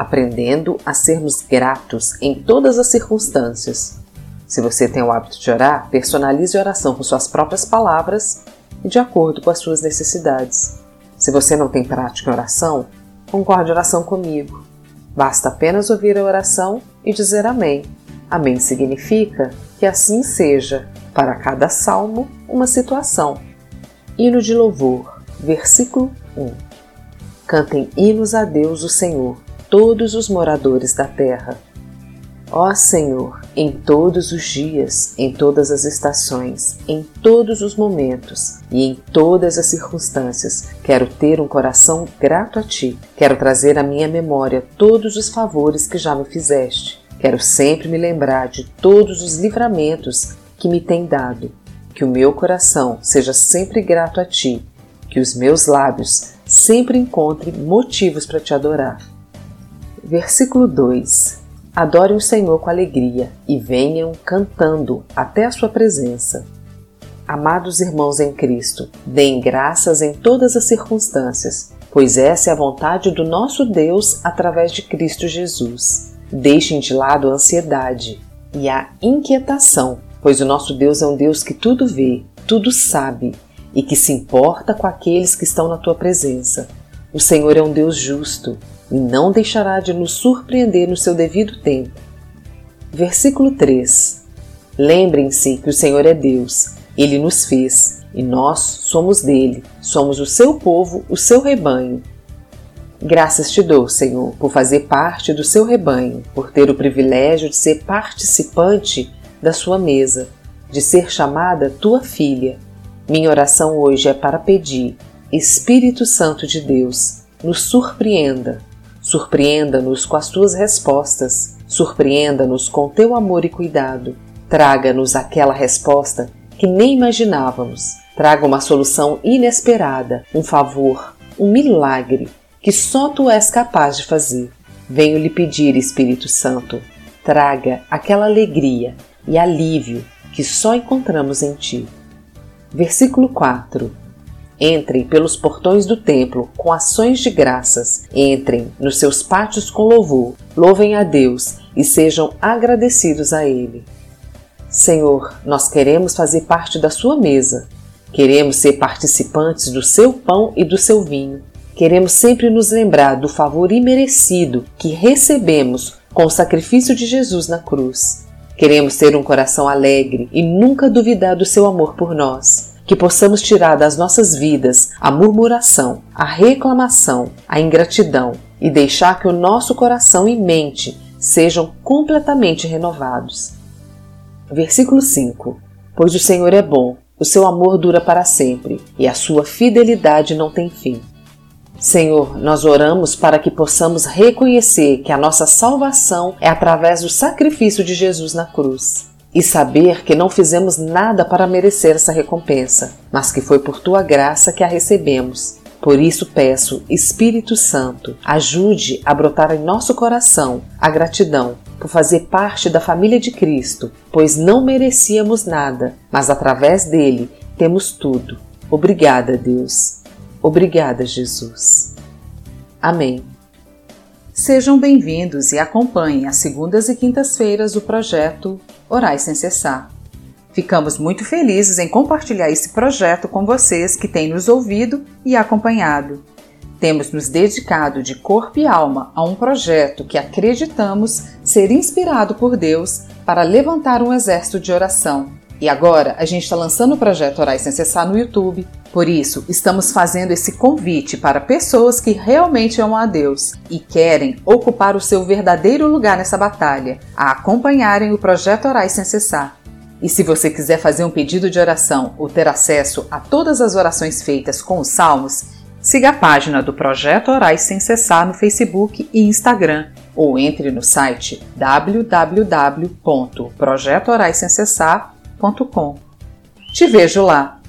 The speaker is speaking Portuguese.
aprendendo a sermos gratos em todas as circunstâncias. Se você tem o hábito de orar, personalize a oração com suas próprias palavras e de acordo com as suas necessidades. Se você não tem prática em oração, concorde a oração comigo. Basta apenas ouvir a oração e dizer Amém. Amém significa que assim seja, para cada salmo, uma situação. Hino de louvor, versículo 1. Cantem hinos a Deus, o Senhor todos os moradores da terra. Ó Senhor, em todos os dias, em todas as estações, em todos os momentos e em todas as circunstâncias, quero ter um coração grato a Ti. Quero trazer à minha memória todos os favores que já me fizeste. Quero sempre me lembrar de todos os livramentos que me tem dado. Que o meu coração seja sempre grato a Ti. Que os meus lábios sempre encontrem motivos para te adorar. Versículo 2: Adorem o Senhor com alegria e venham cantando até a sua presença. Amados irmãos em Cristo, deem graças em todas as circunstâncias, pois essa é a vontade do nosso Deus através de Cristo Jesus. Deixem de lado a ansiedade e a inquietação, pois o nosso Deus é um Deus que tudo vê, tudo sabe e que se importa com aqueles que estão na tua presença. O Senhor é um Deus justo e não deixará de nos surpreender no seu devido tempo. Versículo 3: Lembrem-se que o Senhor é Deus, ele nos fez e nós somos dele, somos o seu povo, o seu rebanho. Graças te dou, Senhor, por fazer parte do seu rebanho, por ter o privilégio de ser participante da sua mesa, de ser chamada tua filha. Minha oração hoje é para pedir, Espírito Santo de Deus, nos surpreenda, Surpreenda-nos com as tuas respostas, surpreenda-nos com teu amor e cuidado. Traga-nos aquela resposta que nem imaginávamos. Traga uma solução inesperada, um favor, um milagre que só tu és capaz de fazer. Venho lhe pedir, Espírito Santo, traga aquela alegria e alívio que só encontramos em ti. Versículo 4 Entrem pelos portões do templo com ações de graças. Entrem nos seus pátios com louvor. Louvem a Deus e sejam agradecidos a Ele. Senhor, nós queremos fazer parte da Sua mesa. Queremos ser participantes do seu pão e do seu vinho. Queremos sempre nos lembrar do favor imerecido que recebemos com o sacrifício de Jesus na cruz. Queremos ter um coração alegre e nunca duvidar do seu amor por nós que possamos tirar das nossas vidas a murmuração, a reclamação, a ingratidão e deixar que o nosso coração e mente sejam completamente renovados. Versículo 5: Pois o Senhor é bom, o seu amor dura para sempre e a sua fidelidade não tem fim. Senhor, nós oramos para que possamos reconhecer que a nossa salvação é através do sacrifício de Jesus na cruz e saber que não fizemos nada para merecer essa recompensa, mas que foi por tua graça que a recebemos. Por isso peço, Espírito Santo, ajude a brotar em nosso coração a gratidão por fazer parte da família de Cristo, pois não merecíamos nada, mas através dele temos tudo. Obrigada, Deus. Obrigada, Jesus. Amém. Sejam bem-vindos e acompanhem as segundas e quintas-feiras o projeto Orais Sem Cessar. Ficamos muito felizes em compartilhar esse projeto com vocês que têm nos ouvido e acompanhado. Temos nos dedicado de corpo e alma a um projeto que acreditamos ser inspirado por Deus para levantar um exército de oração. E agora a gente está lançando o projeto Orais Sem Cessar no YouTube, por isso, estamos fazendo esse convite para pessoas que realmente amam a Deus e querem ocupar o seu verdadeiro lugar nessa batalha, a acompanharem o projeto Orais Sem Cessar. E se você quiser fazer um pedido de oração ou ter acesso a todas as orações feitas com os salmos, siga a página do Projeto Orais Sem Cessar no Facebook e Instagram ou entre no site www.projetoraissemcessar.com. Te vejo lá!